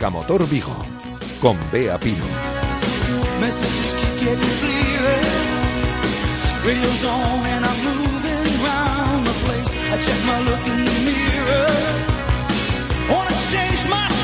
Marca Motor Vigo, con Bea Pino. I check my look in the mirror. Wanna change my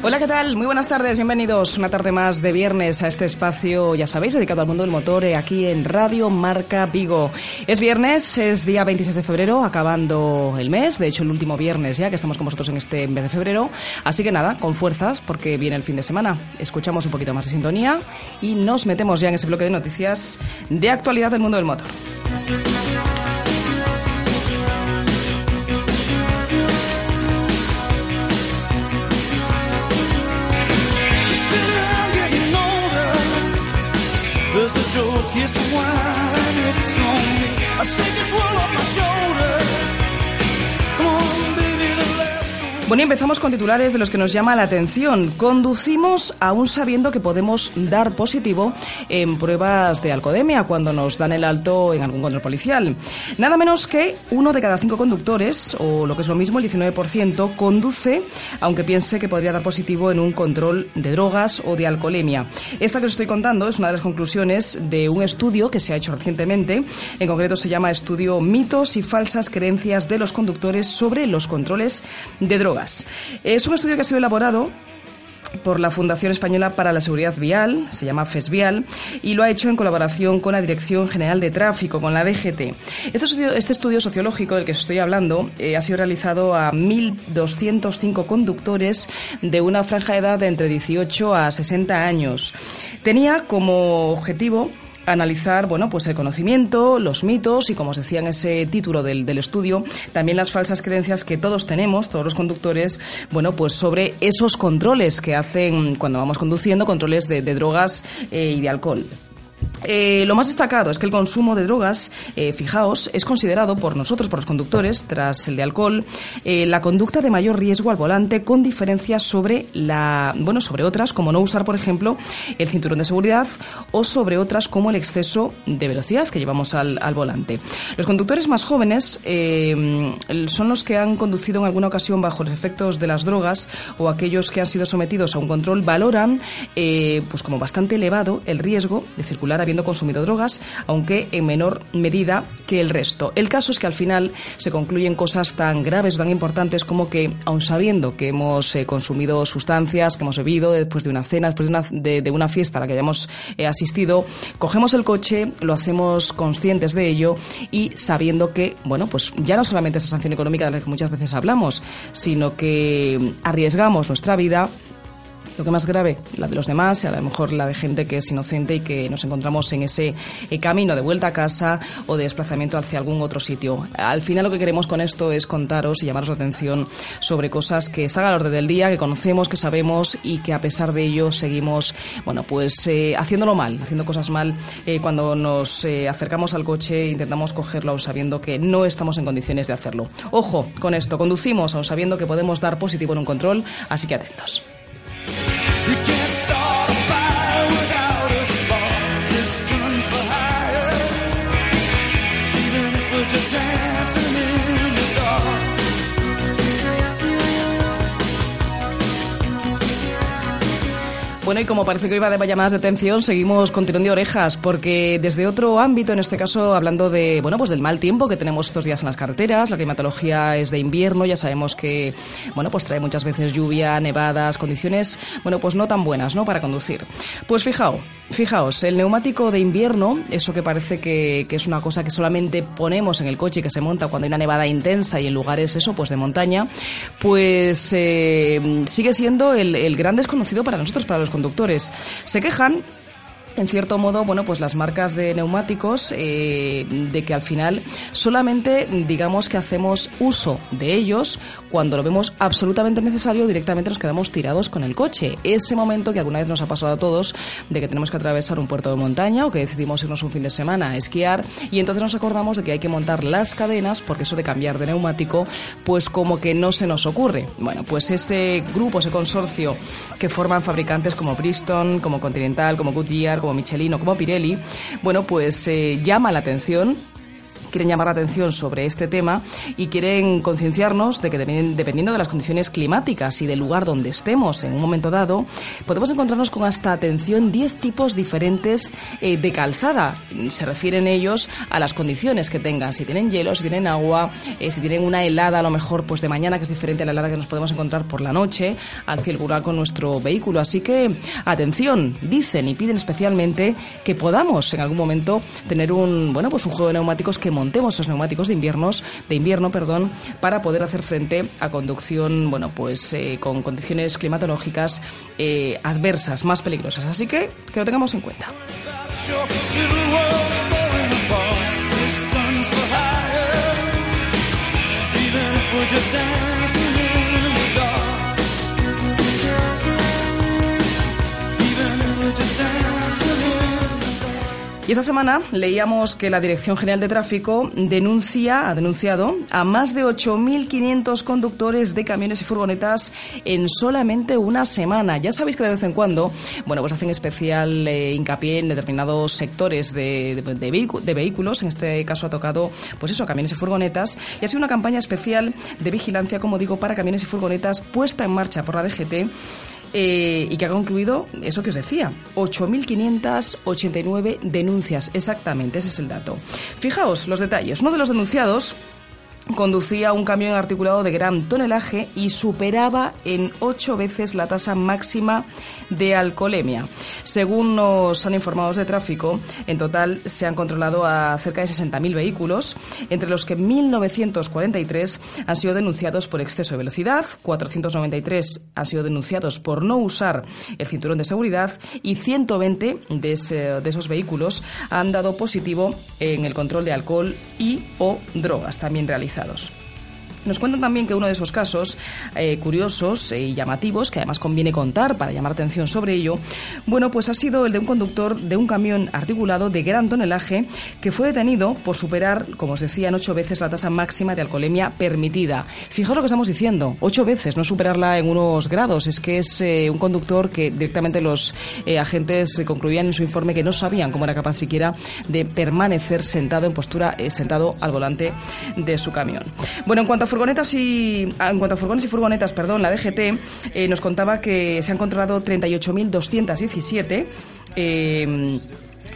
Hola, ¿qué tal? Muy buenas tardes, bienvenidos una tarde más de viernes a este espacio, ya sabéis, dedicado al mundo del motor, eh, aquí en Radio Marca Vigo. Es viernes, es día 26 de febrero, acabando el mes, de hecho el último viernes ya que estamos con vosotros en este mes de febrero, así que nada, con fuerzas, porque viene el fin de semana. Escuchamos un poquito más de sintonía y nos metemos ya en ese bloque de noticias de actualidad del mundo del motor. Joke, yes, wine, it's on me. I shake this world off my shoulders. Bueno, y empezamos con titulares de los que nos llama la atención. Conducimos aún sabiendo que podemos dar positivo en pruebas de alcoholemia cuando nos dan el alto en algún control policial. Nada menos que uno de cada cinco conductores, o lo que es lo mismo, el 19%, conduce aunque piense que podría dar positivo en un control de drogas o de alcoholemia. Esta que os estoy contando es una de las conclusiones de un estudio que se ha hecho recientemente. En concreto se llama Estudio Mitos y falsas creencias de los conductores sobre los controles de drogas. Es un estudio que ha sido elaborado por la Fundación Española para la Seguridad Vial, se llama FESVIAL, y lo ha hecho en colaboración con la Dirección General de Tráfico, con la DGT. Este estudio, este estudio sociológico del que os estoy hablando eh, ha sido realizado a 1.205 conductores de una franja de edad de entre 18 a 60 años. Tenía como objetivo analizar bueno pues el conocimiento, los mitos y como os decía en ese título del, del estudio, también las falsas creencias que todos tenemos, todos los conductores, bueno pues sobre esos controles que hacen cuando vamos conduciendo, controles de, drogas eh, y de alcohol. Eh, lo más destacado es que el consumo de drogas, eh, fijaos, es considerado por nosotros, por los conductores, tras el de alcohol, eh, la conducta de mayor riesgo al volante, con diferencias sobre la, bueno, sobre otras, como no usar, por ejemplo, el cinturón de seguridad, o sobre otras como el exceso de velocidad que llevamos al, volante. Los conductores más jóvenes son los que han conducido en alguna ocasión bajo los efectos de las drogas o aquellos que han sido sometidos a un control valoran, pues como bastante elevado el riesgo de circular habiendo consumido drogas, aunque en menor medida que el resto. El caso es que al final se concluyen cosas tan graves o tan importantes como que, aun sabiendo que hemos eh, consumido sustancias, que hemos bebido después de una cena, después de una, de, una fiesta a la que hayamos eh, asistido, cogemos el coche, lo hacemos conscientes de ello y sabiendo que, bueno, pues ya no solamente esa sanción económica de la que muchas veces hablamos, sino que arriesgamos nuestra vida lo que más grave, la de los demás, y a lo mejor la de gente que es inocente y que nos encontramos en ese eh, camino de vuelta a casa o de desplazamiento hacia algún otro sitio. Al final lo que queremos con esto es contaros y llamaros la atención sobre cosas que están al orden del día, que conocemos, que sabemos y que a pesar de ello seguimos, bueno, pues eh, haciéndolo mal, haciendo cosas mal eh, cuando nos eh, acercamos al coche, intentamos cogerlo aún sabiendo que no estamos en condiciones de hacerlo. Ojo con esto, conducimos aún sabiendo que podemos dar positivo en un control, así que atentos. Dancing in the dark. Bueno, y como parece que va de llamadas de atención, seguimos con tirón de orejas, porque desde otro ámbito, en este caso hablando de, bueno, pues del mal tiempo que tenemos estos días en las carreteras, la climatología es de invierno, ya sabemos que, bueno, pues trae muchas veces lluvia, nevadas, condiciones, bueno, pues no tan buenas, ¿no?, para conducir. Pues fijaos, fijaos, el neumático de invierno, eso que parece que, que es una cosa que solamente ponemos en el coche y que se monta cuando hay una nevada intensa y en lugares, eso, pues de montaña, pues eh, sigue siendo el, el gran desconocido para nosotros, para los conductores. Se quejan en cierto modo, bueno, pues las marcas de neumáticos, eh, de que al final solamente digamos que hacemos uso de ellos cuando lo vemos absolutamente necesario, directamente nos quedamos tirados con el coche. Ese momento que alguna vez nos ha pasado a todos, de que tenemos que atravesar un puerto de montaña o que decidimos irnos un fin de semana a esquiar y entonces nos acordamos de que hay que montar las cadenas porque eso de cambiar de neumático, pues como que no se nos ocurre. Bueno, pues ese grupo, ese consorcio que forman fabricantes como Bristol, como Continental, como Goodyear, como Michelin o como Pirelli, bueno, pues eh, llama la atención quieren llamar la atención sobre este tema y quieren concienciarnos de que dependiendo de las condiciones climáticas y del lugar donde estemos en un momento dado, podemos encontrarnos con hasta atención 10 tipos diferentes eh, de calzada. Se refieren ellos a las condiciones que tengan, si tienen hielo, si tienen agua, eh, si tienen una helada a lo mejor pues de mañana que es diferente a la helada que nos podemos encontrar por la noche al circular con nuestro vehículo. Así que atención, dicen y piden especialmente que podamos en algún momento tener un bueno pues un juego de neumáticos que montemos esos neumáticos de inviernos, de invierno, perdón, para poder hacer frente a conducción, bueno, pues eh, con condiciones climatológicas eh, adversas, más peligrosas. Así que que lo tengamos en cuenta. Y esta semana leíamos que la Dirección General de Tráfico denuncia, ha denunciado a más de 8.500 conductores de camiones y furgonetas en solamente una semana. Ya sabéis que de vez en cuando, bueno, pues hacen especial eh, hincapié en determinados sectores de, de, vehículos. En este caso ha tocado, pues eso, camiones y furgonetas. Y ha sido una campaña especial de vigilancia, como digo, para camiones y furgonetas puesta en marcha por la DGT eh, y que ha concluido eso que os decía, 8.589 denuncias, exactamente, ese es el dato. Fijaos los detalles. Uno de los denunciados conducía un camión articulado de gran tonelaje y superaba en ocho veces la tasa máxima de alcoholemia. Según nos han informado de tráfico, en total se han controlado a cerca de 60.000 vehículos, entre los que 1.943 han sido denunciados por exceso de velocidad, 493 han sido denunciados por no usar el cinturón de seguridad y 120 de, esos vehículos han dado positivo en el control de alcohol y o drogas también realizadas autorizados. Nos cuentan también que uno de esos casos eh, curiosos y llamativos, que además conviene contar para llamar atención sobre ello, bueno, pues ha sido el de un conductor de un camión articulado de gran tonelaje que fue detenido por superar, como os decía, en ocho veces la tasa máxima de alcoholemia permitida. Fijaos lo que estamos diciendo, ocho veces, no superarla en unos grados, es que es eh, un conductor que directamente los eh, agentes concluían en su informe que no sabían cómo era capaz siquiera de permanecer sentado en postura, sentado al volante de su camión. Bueno, en cuanto a furgonetas y en cuanto a furgones y furgonetas, perdón, la DGT eh, nos contaba que se han controlado 38.217 eh,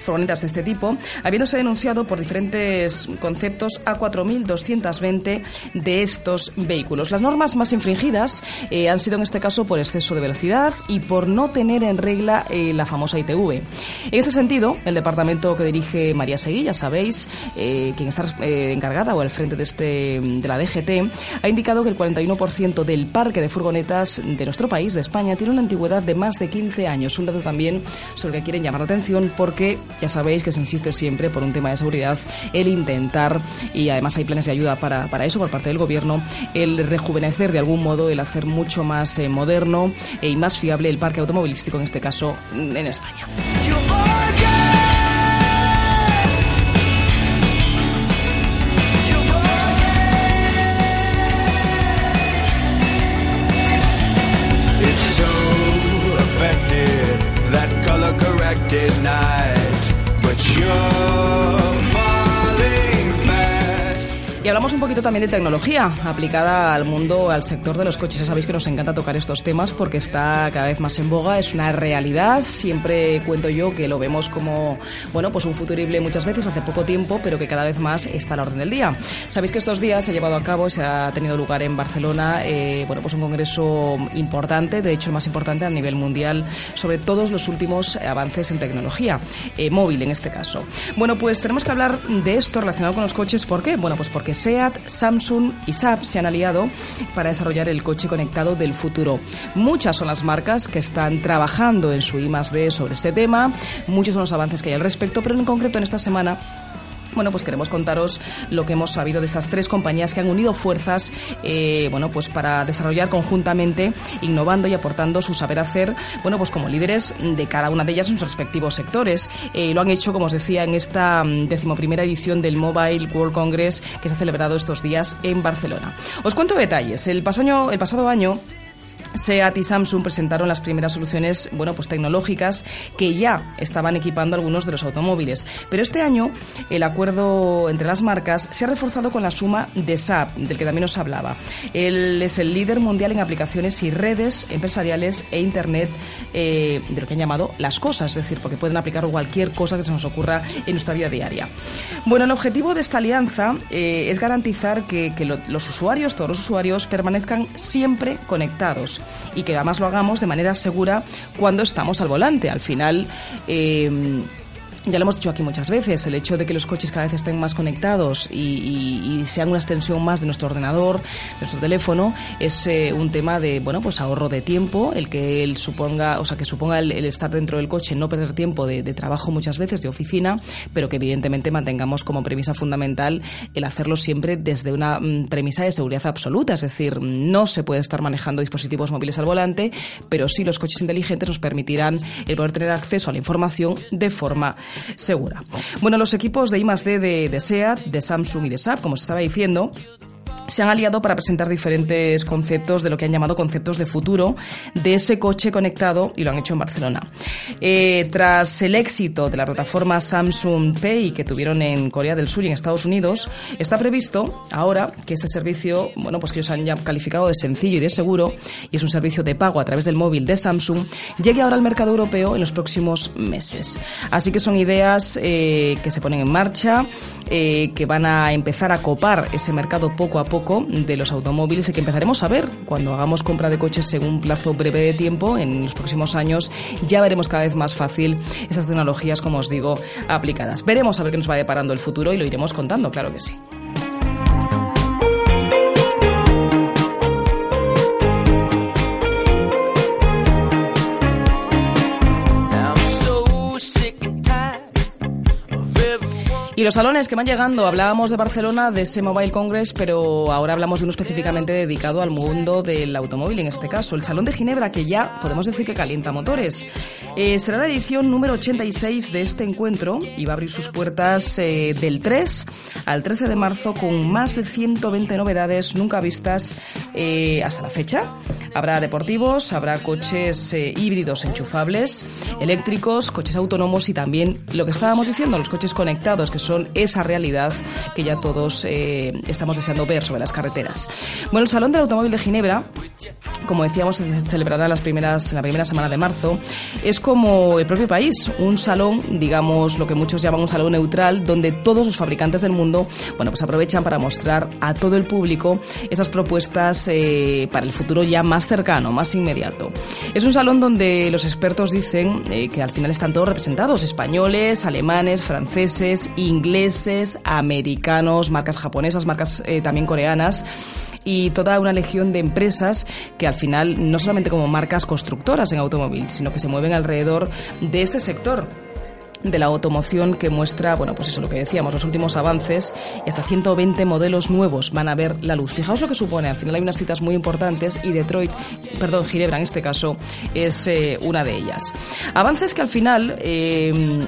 furgonetas de este tipo, habiéndose denunciado por diferentes conceptos a 4.220 de estos vehículos. Las normas más infringidas eh, han sido en este caso por exceso de velocidad y por no tener en regla eh, la famosa ITV. En este sentido, el departamento que dirige María Seguí, ya sabéis, eh, quien está encargada o al frente de, este, de la DGT, ha indicado que el 41% del parque de furgonetas de nuestro país, de España, tiene una antigüedad de más de 15 años. Un dato también sobre el que quieren llamar la atención porque ya sabéis que se insiste siempre por un tema de seguridad el intentar, y además hay planes de ayuda para, para eso por parte del gobierno, el rejuvenecer de algún modo, el hacer mucho más eh, moderno y más fiable el parque automovilístico, en este caso mm, en España. Just. Hablamos un poquito también de tecnología aplicada al mundo, al sector de los coches. Ya sabéis que nos encanta tocar estos temas porque está cada vez más en boga, es una realidad. Siempre cuento yo que lo vemos como, bueno, pues un futurible muchas veces hace poco tiempo, pero que cada vez más está a la orden del día. Sabéis que estos días se ha llevado a cabo, se ha tenido lugar en Barcelona, eh, bueno, pues un congreso importante, de hecho el más importante a nivel mundial, sobre todos los últimos avances en tecnología, eh, móvil en este caso. Bueno, pues tenemos que hablar de esto relacionado con los coches. ¿Por qué? Bueno, pues porque SEAT, Samsung y Saab se han aliado para desarrollar el coche conectado del futuro. Muchas son las marcas que están trabajando en su I+D sobre este tema, muchos son los avances que hay al respecto, pero en concreto en esta semana bueno, pues queremos contaros lo que hemos sabido de estas tres compañías que han unido fuerzas, eh, bueno, pues para desarrollar conjuntamente, innovando y aportando su saber hacer, bueno, pues como líderes de cada una de ellas en sus respectivos sectores. Eh, lo han hecho, como os decía, en esta mm, decimoprimera edición del Mobile World Congress que se ha celebrado estos días en Barcelona. Os cuento detalles. El pasado el pasado año SEAT y Samsung presentaron las primeras soluciones, bueno, pues tecnológicas que ya estaban equipando algunos de los automóviles. Pero este año el acuerdo entre las marcas se ha reforzado con la suma de SAP, del que también os hablaba. Él es el líder mundial en aplicaciones y redes empresariales e Internet eh, de lo que han llamado las cosas, es decir, porque pueden aplicar cualquier cosa que se nos ocurra en nuestra vida diaria. Bueno, el objetivo de esta alianza eh, es garantizar que, los usuarios, todos los usuarios, permanezcan siempre conectados y que además lo hagamos de manera segura cuando estamos al volante. Al final, eh, ya lo hemos dicho aquí muchas veces, el hecho de que los coches cada vez estén más conectados y, sean una extensión más de nuestro ordenador, de nuestro teléfono, es eh, un tema de bueno pues ahorro de tiempo, el que él suponga, o sea que suponga el, estar dentro del coche, no perder tiempo de, trabajo muchas veces, de oficina, pero que evidentemente mantengamos como premisa fundamental el hacerlo siempre desde una mm, premisa de seguridad absoluta, es decir, no se puede estar manejando dispositivos móviles al volante, pero sí los coches inteligentes nos permitirán el poder tener acceso a la información de forma segura. Bueno, los equipos de I+D de, de SEAT, de Samsung y de SAP, como se estaba diciendo, se han aliado para presentar diferentes conceptos de lo que han llamado conceptos de futuro de ese coche conectado y lo han hecho en Barcelona. Eh, tras el éxito de la plataforma Samsung Pay que tuvieron en Corea del Sur y en Estados Unidos, está previsto ahora que este servicio, bueno, pues que ellos han ya calificado de sencillo y de seguro, y es un servicio de pago a través del móvil de Samsung, llegue ahora al mercado europeo en los próximos meses. Así que son ideas eh, que se ponen en marcha, eh, que van a empezar a copar ese mercado poco a poco de los automóviles y que empezaremos a ver cuando hagamos compra de coches en un plazo breve de tiempo, en los próximos años, ya veremos cada vez más fácil esas tecnologías, como os digo, aplicadas. Veremos a ver qué nos va deparando el futuro y lo iremos contando, claro que sí. Los salones que van llegando, hablábamos de Barcelona, de ese Mobile Congress, pero ahora hablamos de uno específicamente dedicado al mundo del automóvil, en este caso, el Salón de Ginebra, que ya podemos decir que calienta motores. Eh, será la edición número 86 de este encuentro y va a abrir sus puertas eh, del 3 al 13 de marzo con más de 120 novedades nunca vistas eh, hasta la fecha. Habrá deportivos, habrá coches híbridos enchufables, eléctricos, coches autónomos y también lo que estábamos diciendo, los coches conectados, que son esa realidad que ya todos eh, estamos deseando ver sobre las carreteras. Bueno, el Salón del Automóvil de Ginebra, como decíamos, se celebrará las primeras, en la primera semana de marzo. Es como el propio país, un salón, digamos, lo que muchos llaman un salón neutral, donde todos los fabricantes del mundo, bueno, pues aprovechan para mostrar a todo el público esas propuestas eh, para el futuro ya más cercano, más inmediato. Es un salón donde los expertos dicen eh, que al final están todos representados, españoles, alemanes, franceses, ingleses, ingleses, americanos, marcas japonesas, marcas eh, también coreanas y toda una legión de empresas que al final no solamente como marcas constructoras en automóvil, sino que se mueven alrededor de este sector de la automoción que muestra, bueno, pues eso lo que decíamos, los últimos avances y hasta 120 modelos nuevos van a ver la luz. Fijaos lo que supone, al final hay unas citas muy importantes y Detroit, perdón, Ginebra en este caso, es eh, una de ellas. Avances que al final... Eh,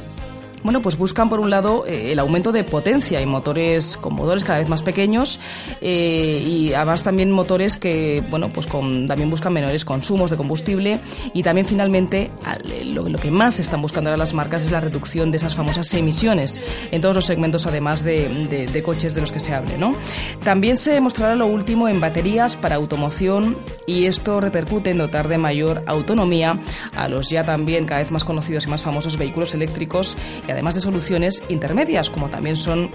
bueno, pues buscan por un lado eh, el aumento de potencia y motores con motores cada vez más pequeños eh, y además también motores que, bueno, pues con, también buscan menores consumos de combustible y también finalmente lo, que más están buscando ahora las marcas es la reducción de esas famosas emisiones en todos los segmentos además de, coches de los que se hable, ¿no? También se mostrará lo último en baterías para automoción y esto repercute en dotar de mayor autonomía a los ya también cada vez más conocidos y más famosos vehículos eléctricos además de soluciones intermedias como también son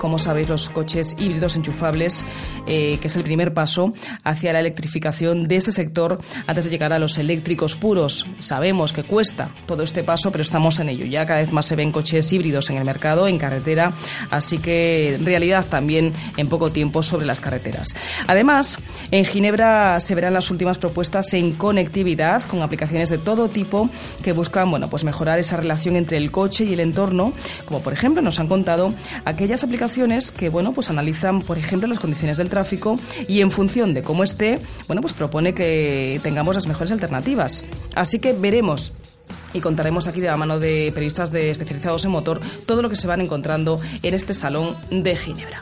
como sabéis, los coches híbridos enchufables, eh, que es el primer paso hacia la electrificación de este sector antes de llegar a los eléctricos puros. Sabemos que cuesta todo este paso, pero estamos en ello. Ya cada vez más se ven coches híbridos en el mercado, en carretera, así que en realidad también en poco tiempo sobre las carreteras. Además, en Ginebra se verán las últimas propuestas en conectividad con aplicaciones de todo tipo que buscan, bueno, pues mejorar esa relación entre el coche y el entorno, como por ejemplo nos han contado aquellas aplicaciones que, bueno, pues analizan, por ejemplo, las condiciones del tráfico y en función de cómo esté, bueno, pues propone que tengamos las mejores alternativas. Así que veremos y contaremos aquí de la mano de periodistas de especializados en motor todo lo que se van encontrando en este salón de Ginebra.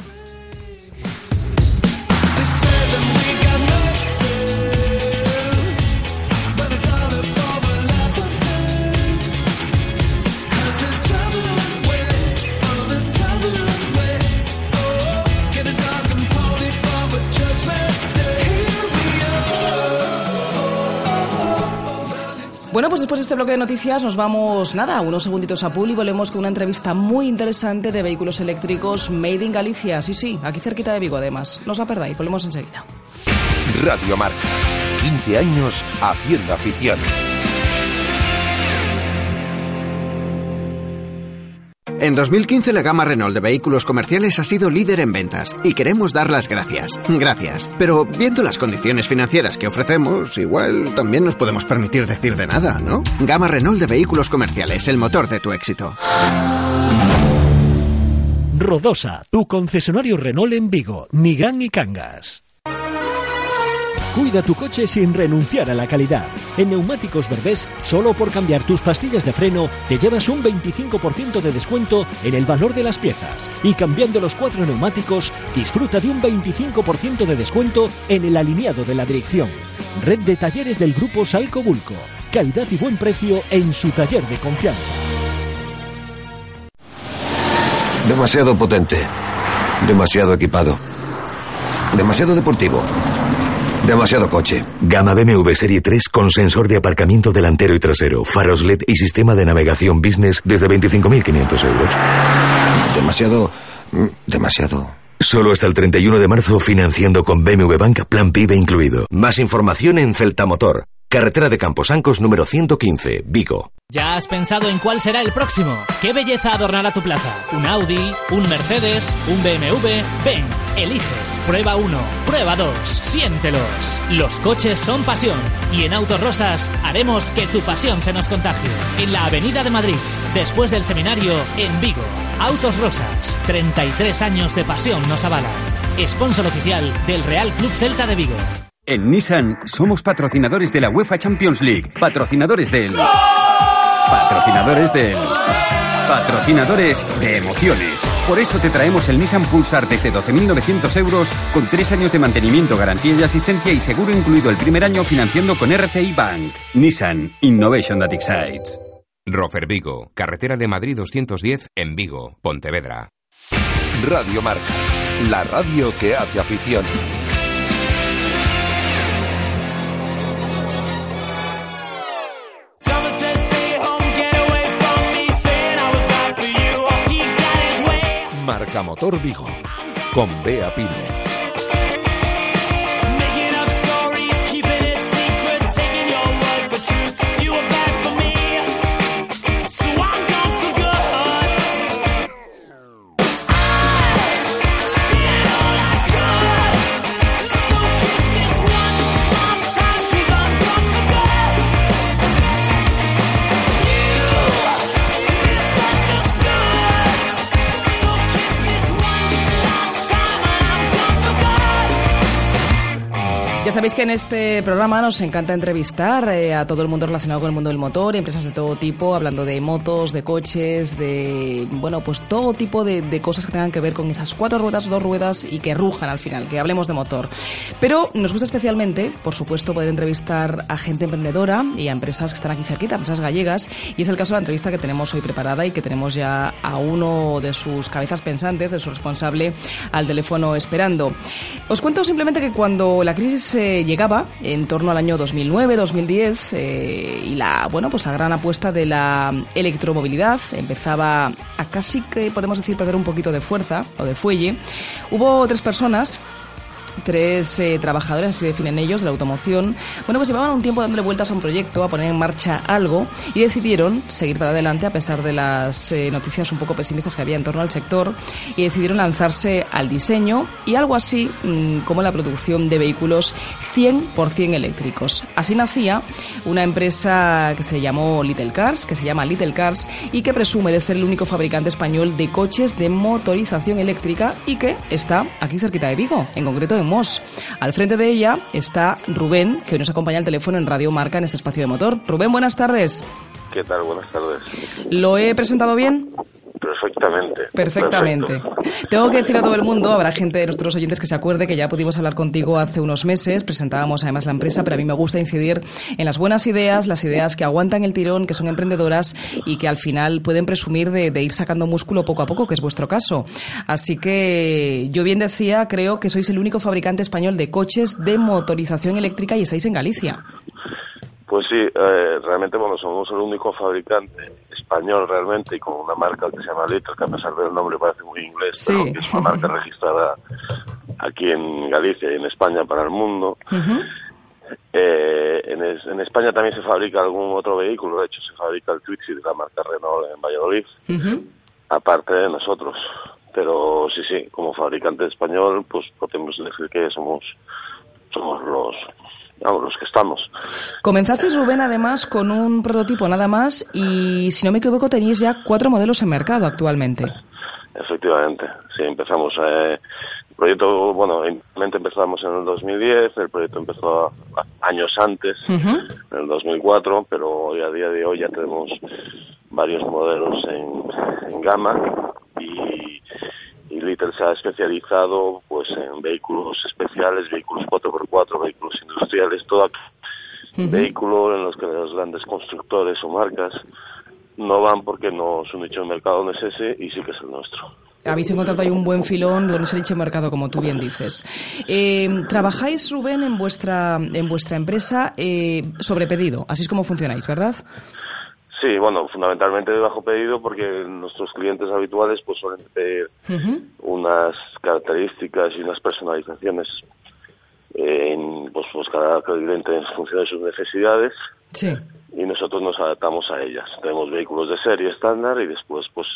Bueno, pues después de este bloque de noticias nos vamos, nada, unos segunditos a pool y volvemos con una entrevista muy interesante de vehículos eléctricos Made in Galicia. Sí, sí, aquí cerquita de Vigo además. No os la perdáis, volvemos enseguida. Radio Marca, 15 años haciendo afición. En 2015 la gama Renault de vehículos comerciales ha sido líder en ventas y queremos dar las gracias. Gracias. Pero viendo las condiciones financieras que ofrecemos, igual también nos podemos permitir decir de nada, ¿no? Gama Renault de vehículos comerciales, el motor de tu éxito. Rodosa, tu concesionario Renault en Vigo, Nigán y Cangas. Cuida tu coche sin renunciar a la calidad. En Neumáticos Berbés, solo por cambiar tus pastillas de freno, te llevas un 25% de descuento en el valor de las piezas. Y cambiando los cuatro neumáticos, disfruta de un 25% de descuento en el alineado de la dirección. Red de talleres del grupo Salco Bulco. Calidad y buen precio en su taller de confianza. Demasiado potente. Demasiado equipado. Demasiado deportivo. Demasiado coche. Gama BMW Serie 3 con sensor de aparcamiento delantero y trasero, faros LED y sistema de navegación business desde 25.500 euros. Demasiado... Mm, demasiado... Solo hasta el 31 de marzo financiando con BMW Bank Plan PIB incluido. Más información en Celta Motor. Carretera de Camposancos número 115, Vigo. ¿Ya has pensado en cuál será el próximo? ¿Qué belleza adornará tu plaza? ¿Un Audi? ¿Un Mercedes? ¿Un BMW? Ven, elige. Prueba uno, prueba dos, siéntelos. Los coches son pasión y en Autos Rosas haremos que tu pasión se nos contagie. En la Avenida de Madrid, después del seminario en Vigo. Autos Rosas, 33 años de pasión nos avalan. Sponsor oficial del Real Club Celta de Vigo. En Nissan somos patrocinadores de la UEFA Champions League, patrocinadores del... Patrocinadores del... Patrocinadores de emociones. Por eso te traemos el Nissan Pulsar desde 12.900 euros con tres años de mantenimiento, garantía y asistencia y seguro incluido el primer año financiando con RCI Bank. Nissan Innovation that excites. Rofer Vigo, carretera de Madrid 210 en Vigo, Pontevedra. Radio Marca, la radio que hace afición. Marca Motor Vigo, con Bea Pino. Sabéis que en este programa nos encanta entrevistar eh, a todo el mundo relacionado con el mundo del motor, empresas de todo tipo, hablando de motos, de coches, de, bueno, pues todo tipo de, de, cosas que tengan que ver con esas cuatro ruedas, dos ruedas y que rujan al final, que hablemos de motor. Pero nos gusta especialmente, por supuesto, poder entrevistar a gente emprendedora y a empresas que están aquí cerquita, empresas gallegas, y es el caso de la entrevista que tenemos hoy preparada y que tenemos ya a uno de sus cabezas pensantes, de su responsable, al teléfono esperando. Os cuento simplemente que cuando la crisis llegaba, en torno al año 2009-2010, eh, y la, bueno, pues la gran apuesta de la electromovilidad empezaba a casi que podemos decir perder un poquito de fuerza o de fuelle, hubo tres personas tres eh, trabajadores, así definen ellos, de la automoción, bueno, pues llevaban un tiempo dándole vueltas a un proyecto, a poner en marcha algo y decidieron seguir para adelante a pesar de las eh, noticias un poco pesimistas que había en torno al sector y decidieron lanzarse al diseño y algo así mmm, como la producción de vehículos 100% eléctricos. Así nacía una empresa que se llamó Little Cars, que se llama Little Cars y que presume de ser el único fabricante español de coches de motorización eléctrica y que está aquí cerquita de Vigo, en concreto en Al frente de ella está Rubén, que hoy nos acompaña al teléfono en Radio Marca en este espacio de motor. Rubén, buenas tardes. ¿Qué tal? Buenas tardes. ¿Lo he presentado bien? Perfectamente. Perfectamente. Perfecto. Tengo que decir a todo el mundo, habrá gente de nuestros oyentes que se acuerde que ya pudimos hablar contigo hace unos meses, presentábamos además la empresa, pero a mí me gusta incidir en las buenas ideas, las ideas que aguantan el tirón, que son emprendedoras y que al final pueden presumir de, de ir sacando músculo poco a poco, que es vuestro caso. Así que yo bien decía, creo que sois el único fabricante español de coches de motorización eléctrica y estáis en Galicia. Pues sí, eh, realmente bueno, somos el único fabricante español realmente y con una marca que se llama Little, que a pesar del nombre parece muy inglés, Sí. pero que es una marca registrada aquí en Galicia y en España para el mundo. Eh, en, es- en España también se fabrica algún otro vehículo, de hecho se fabrica el Twixi de la marca Renault en Valladolid, aparte de nosotros. Pero sí, sí, como fabricante español, pues podemos decir que somos somos los vamos, los que estamos. Comenzasteis, Rubén, además, con un prototipo nada más y, si no me equivoco, tenéis ya cuatro modelos en mercado actualmente. Efectivamente, sí, empezamos. Eh, el proyecto, bueno, inicialmente empezamos en el 2010, el proyecto empezó a- a- años antes, en el 2004, pero hoy a día de hoy ya tenemos varios modelos en, en gama y, y Little se ha especializado pues en vehículos especiales, vehículos 4x4, vehículos industriales, todo aquel vehículo en los que los grandes constructores o marcas no van porque no su nicho de mercado no es ese y sí que es el nuestro. Habéis encontrado ahí un buen filón, no es el nicho de mercado, como tú bien dices. Eh, trabajáis, Rubén, en vuestra, en vuestra empresa eh, sobre pedido. Así es como funcionáis, ¿verdad? Sí, bueno, fundamentalmente de bajo pedido porque nuestros clientes habituales pues suelen pedir unas características y unas personalizaciones en, pues, pues cada cliente en función de sus necesidades Sí. y nosotros nos adaptamos a ellas. Tenemos vehículos de serie estándar y después pues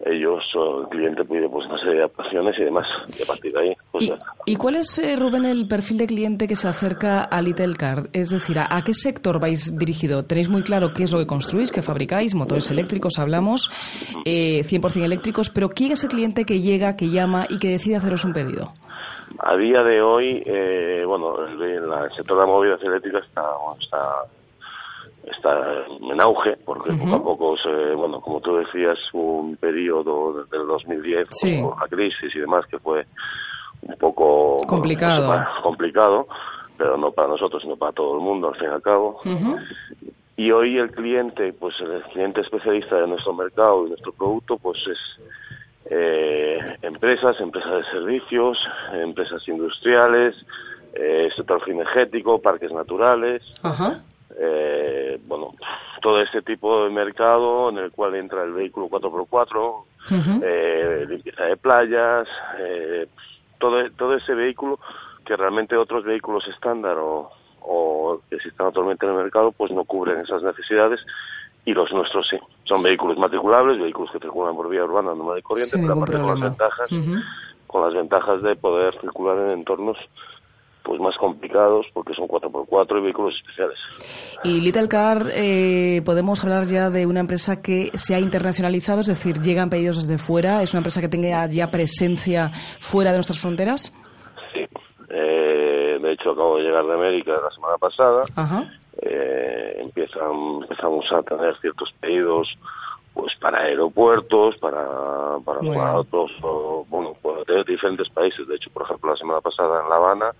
ellos o el cliente pide pues una serie de adaptaciones y demás y a partir de ahí pues ya. ¿Y cuál es, eh, Rubén, el perfil de cliente que se acerca a Little Car? Es decir, ¿a, a qué sector vais dirigido? ¿Tenéis muy claro qué es lo que construís, qué fabricáis? Motores eléctricos, hablamos, eh, 100% eléctricos, pero ¿quién es el cliente que llega, que llama y que decide haceros un pedido? A día de hoy, eh, bueno, el, sector de la movilidad eléctrica está, está, está en auge, porque poco a poco, se, bueno, como tú decías, hubo un periodo desde el 2010 Sí. por la crisis y demás que fue un poco bueno, Complicado. no sé, para- complicado, pero no para nosotros, sino para todo el mundo, al fin y al cabo. Y hoy el cliente, pues el cliente especialista de nuestro mercado y nuestro producto, pues es eh, empresas, empresas de servicios, empresas industriales, eh, sector cinegético, parques naturales, Ajá. Eh, bueno, todo este tipo de mercado en el cual entra el vehículo 4x4, eh, limpieza de playas, eh, todo, todo ese vehículo que realmente otros vehículos estándar o, o que existen actualmente en el mercado pues no cubren esas necesidades y los nuestros sí. Son vehículos matriculables, vehículos que circulan por vía urbana normal y corriente, pero aparte con las ventajas, con las ventajas de poder circular en entornos pues más complicados porque son 4x4 y vehículos especiales. Y Little Car, eh, podemos hablar ya de una empresa que se ha internacionalizado, es decir, llegan pedidos desde fuera, es una empresa que tenga ya presencia fuera de nuestras fronteras. Sí. Eh, de hecho acabo de llegar de América la semana pasada. Ajá. Eh, empiezan, empezamos a tener ciertos pedidos pues para aeropuertos, para, para, Muy para otros, o, bueno, de diferentes países. De hecho, por ejemplo, la semana pasada en La Habana,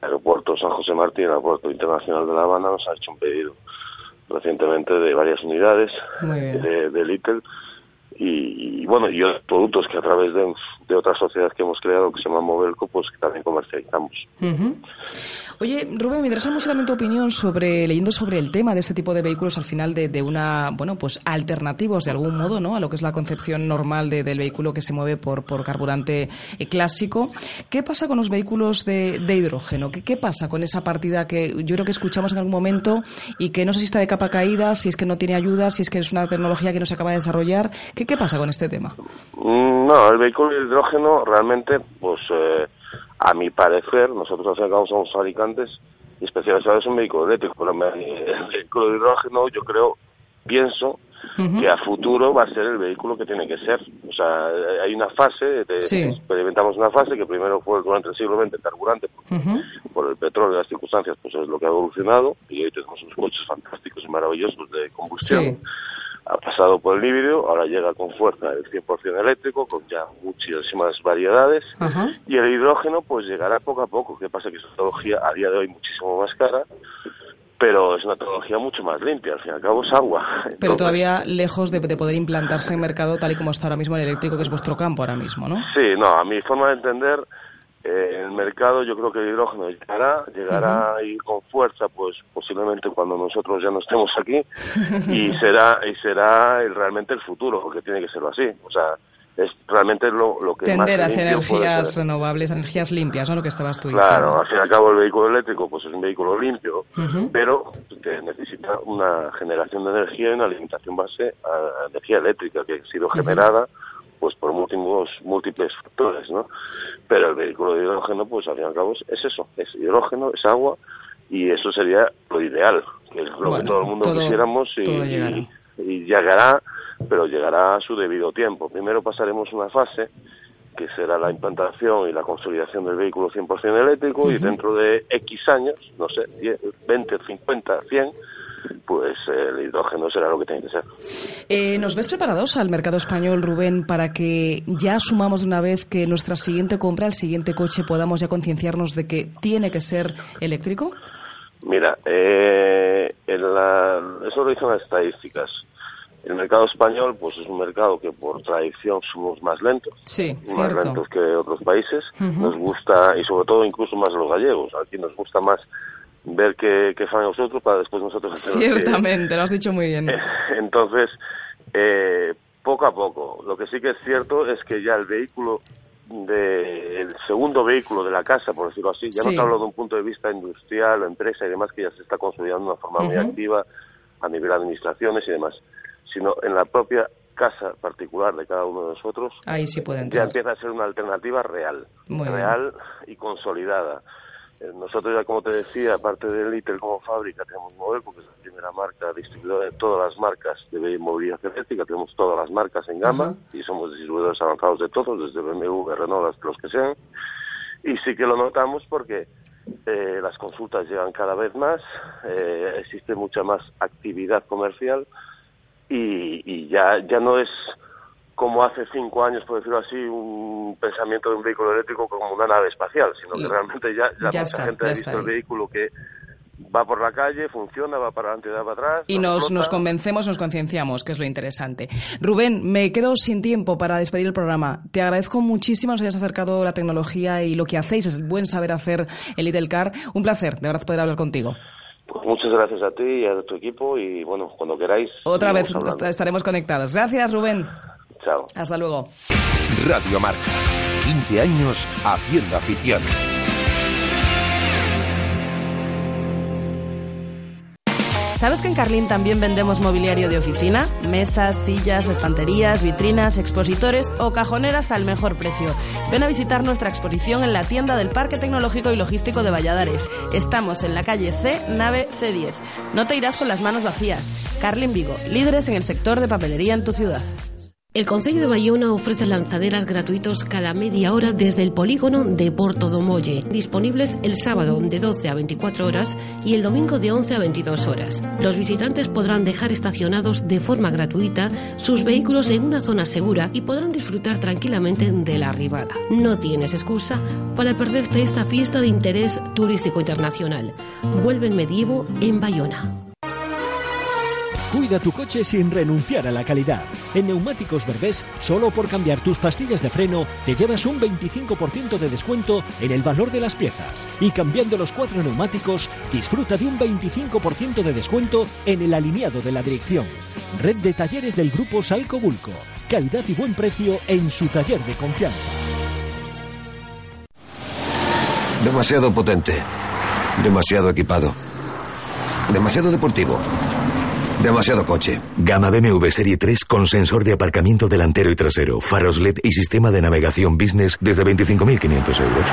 aeropuerto San José Martín, aeropuerto internacional de La Habana, nos ha hecho un pedido recientemente de varias unidades de, de Little y, bueno, y otros productos que a través de, de otra sociedad que hemos creado que se llama Movelco, pues que también comercializamos. Oye, Rubén, me interesa mucho también tu opinión sobre, leyendo sobre el tema de este tipo de vehículos al final de, de una, bueno, pues alternativos de algún modo, ¿no? A lo que es la concepción normal de- del vehículo que se mueve por, por carburante eh, clásico. ¿Qué pasa con los vehículos de, de hidrógeno? ¿Qué, ¿Qué pasa con esa partida que yo creo que escuchamos en algún momento y que no sé si está de capa caída, si es que no tiene ayuda, si es que es una tecnología que no se acaba de desarrollar? ¿Qué, qué pasa con este tema? Mm, No, el vehículo de hidrógeno realmente, pues eh, a mi parecer, nosotros al fin somos fabricantes y especializados en vehículo eléctrico, pero el vehículo de hidrógeno yo creo, pienso que a futuro va a ser el vehículo que tiene que ser. O sea, eh, hay una fase, de- Sí. experimentamos una fase que primero fue durante el siglo XX el carburante, Ujú. por el petróleo y las circunstancias, pues es lo que ha evolucionado y hoy tenemos unos coches fantásticos y maravillosos de combustión. Sí. Ha pasado por el híbrido, ahora llega con fuerza el 100% eléctrico, con ya muchísimas variedades. Y el hidrógeno, pues llegará poco a poco. que pasa? Que es una tecnología a día de hoy muchísimo más cara, pero es una tecnología mucho más limpia. Al fin y al cabo es agua. Pero todavía lejos de, de poder implantarse en mercado tal y como está ahora mismo el eléctrico, que es vuestro campo ahora mismo, ¿no? Sí, no, a mi forma de entender, eh, el mercado yo creo que el hidrógeno llegará, llegará a ir con fuerza, pues posiblemente cuando nosotros ya no estemos aquí, y será y será el- realmente el futuro, porque tiene que serlo así. O sea, es realmente lo, lo que Tender más hacia energías renovables, energías limpias, ¿no? Lo que estabas tú Claro, diciendo. al fin y al cabo el vehículo eléctrico pues es un vehículo limpio, pero que necesita una generación de energía y una alimentación base a energía eléctrica que ha sido generada pues por múltiples, múltiples factores, ¿no? Pero el vehículo de hidrógeno pues al fin y al cabo es, es eso, es hidrógeno, es agua y eso sería lo ideal, que es lo Bueno, que todo el mundo todo- quisiéramos y, llegará. y- y llegará, pero llegará a su debido tiempo. Primero pasaremos una fase que será la implantación y la consolidación del vehículo 100% eléctrico y dentro de X años, no sé, 10, 20, 50, 100, pues el hidrógeno será lo que tiene que ser. Eh, ¿Nos ves preparados al mercado español, Rubén, para que ya asumamos de una vez que nuestra siguiente compra, el siguiente coche, podamos ya concienciarnos de que tiene que ser eléctrico? Mira, eh, en la- eso lo dicen las estadísticas. El mercado español, pues es un mercado que por tradición somos más lentos, Sí, más cierto. lentos que otros países. Nos gusta, y sobre todo incluso más los gallegos, aquí nos gusta más ver qué, qué fan nosotros para después nosotros hacer que- Ciertamente, lo has dicho muy bien. Entonces, eh, poco a poco. Lo que sí que es cierto es que ya el vehículo, de, el segundo vehículo de la casa, por decirlo así, ya no te hablo de un punto de vista industrial o empresa y demás, que ya se está consolidando de una forma muy activa a nivel de administraciones y demás, sino en la propia casa particular de cada uno de nosotros, Ahí sí puede ya empieza a ser una alternativa real, Muy bien. real y consolidada. Eh, Nosotros ya, como te decía, aparte de Little como fábrica, tenemos Mover, porque es la primera marca distribuidora de todas las marcas de movilidad eléctrica, tenemos todas las marcas en gama y somos distribuidores avanzados de todos, desde BMW, Renault, los que sean. Y sí que lo notamos porque eh, las consultas llegan cada vez más, eh, existe mucha más actividad comercial y, y ya, ya no es como hace cinco años, por decirlo así, un pensamiento de un vehículo eléctrico como una nave espacial, sino que realmente ya, ya, ya mucha está, gente ya ha visto el vehículo que va por la calle, funciona, va para adelante y va para atrás. Y no nos, nos convencemos, nos concienciamos, que es lo interesante. Rubén, me quedo sin tiempo para despedir el programa. Te agradezco muchísimo que nos hayas acercado la tecnología y lo que hacéis, es el buen saber hacer el Little Car. Un placer, de verdad, poder hablar contigo. Pues muchas gracias a ti y a tu equipo y bueno, cuando queráis. Otra vez hablando. estaremos conectados. Gracias, Rubén. Chao. Hasta luego. Radio Marca. 15 años haciendo afición. ¿Sabes que en Carlín también vendemos mobiliario de oficina? Mesas, sillas, estanterías, vitrinas, expositores o cajoneras al mejor precio. Ven a visitar nuestra exposición en la tienda del Parque Tecnológico y Logístico de Valladares. Estamos en la calle C, nave C10. No te irás con las manos vacías. Carlín Vigo, líderes en el sector de papelería en tu ciudad. El Concello de Bayona ofrece lanzaderas gratuitos cada media hora desde el polígono de Porto do Molle, disponibles el sábado de 12 a 24 horas y el domingo de 11 a 22 horas. Los visitantes podrán dejar estacionados de forma gratuita sus vehículos en una zona segura y podrán disfrutar tranquilamente de la arribada. No tienes excusa para perderte esta fiesta de interés turístico internacional. Vuelve el medievo en Bayona. Cuida tu coche sin renunciar a la calidad. En Neumáticos Berbés, solo por cambiar tus pastillas de freno, te llevas un 25% de descuento en el valor de las piezas. Y cambiando los cuatro neumáticos, disfruta de un 25% de descuento en el alineado de la dirección. Red de talleres del grupo Salco Bulco. Calidad y buen precio en su taller de confianza. Demasiado potente. Demasiado equipado. Demasiado deportivo. Demasiado coche. Gama BMW Serie 3 con sensor de aparcamiento delantero y trasero, faros LED y sistema de navegación business desde 25.500 euros.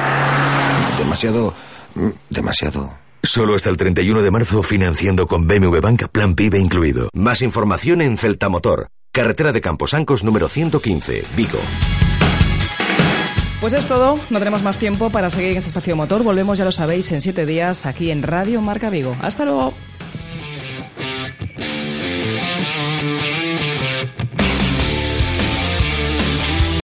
Demasiado... mm, Demasiado... Solo hasta el 31 de marzo financiando con BMW Bank Plan PIB incluido. Más información en Celtamotor. Carretera de Camposancos número 115, Vigo. Pues es todo, no tenemos más tiempo para seguir en este espacio motor. Volvemos, ya lo sabéis, en siete días aquí en Radio Marca Vigo. Hasta luego.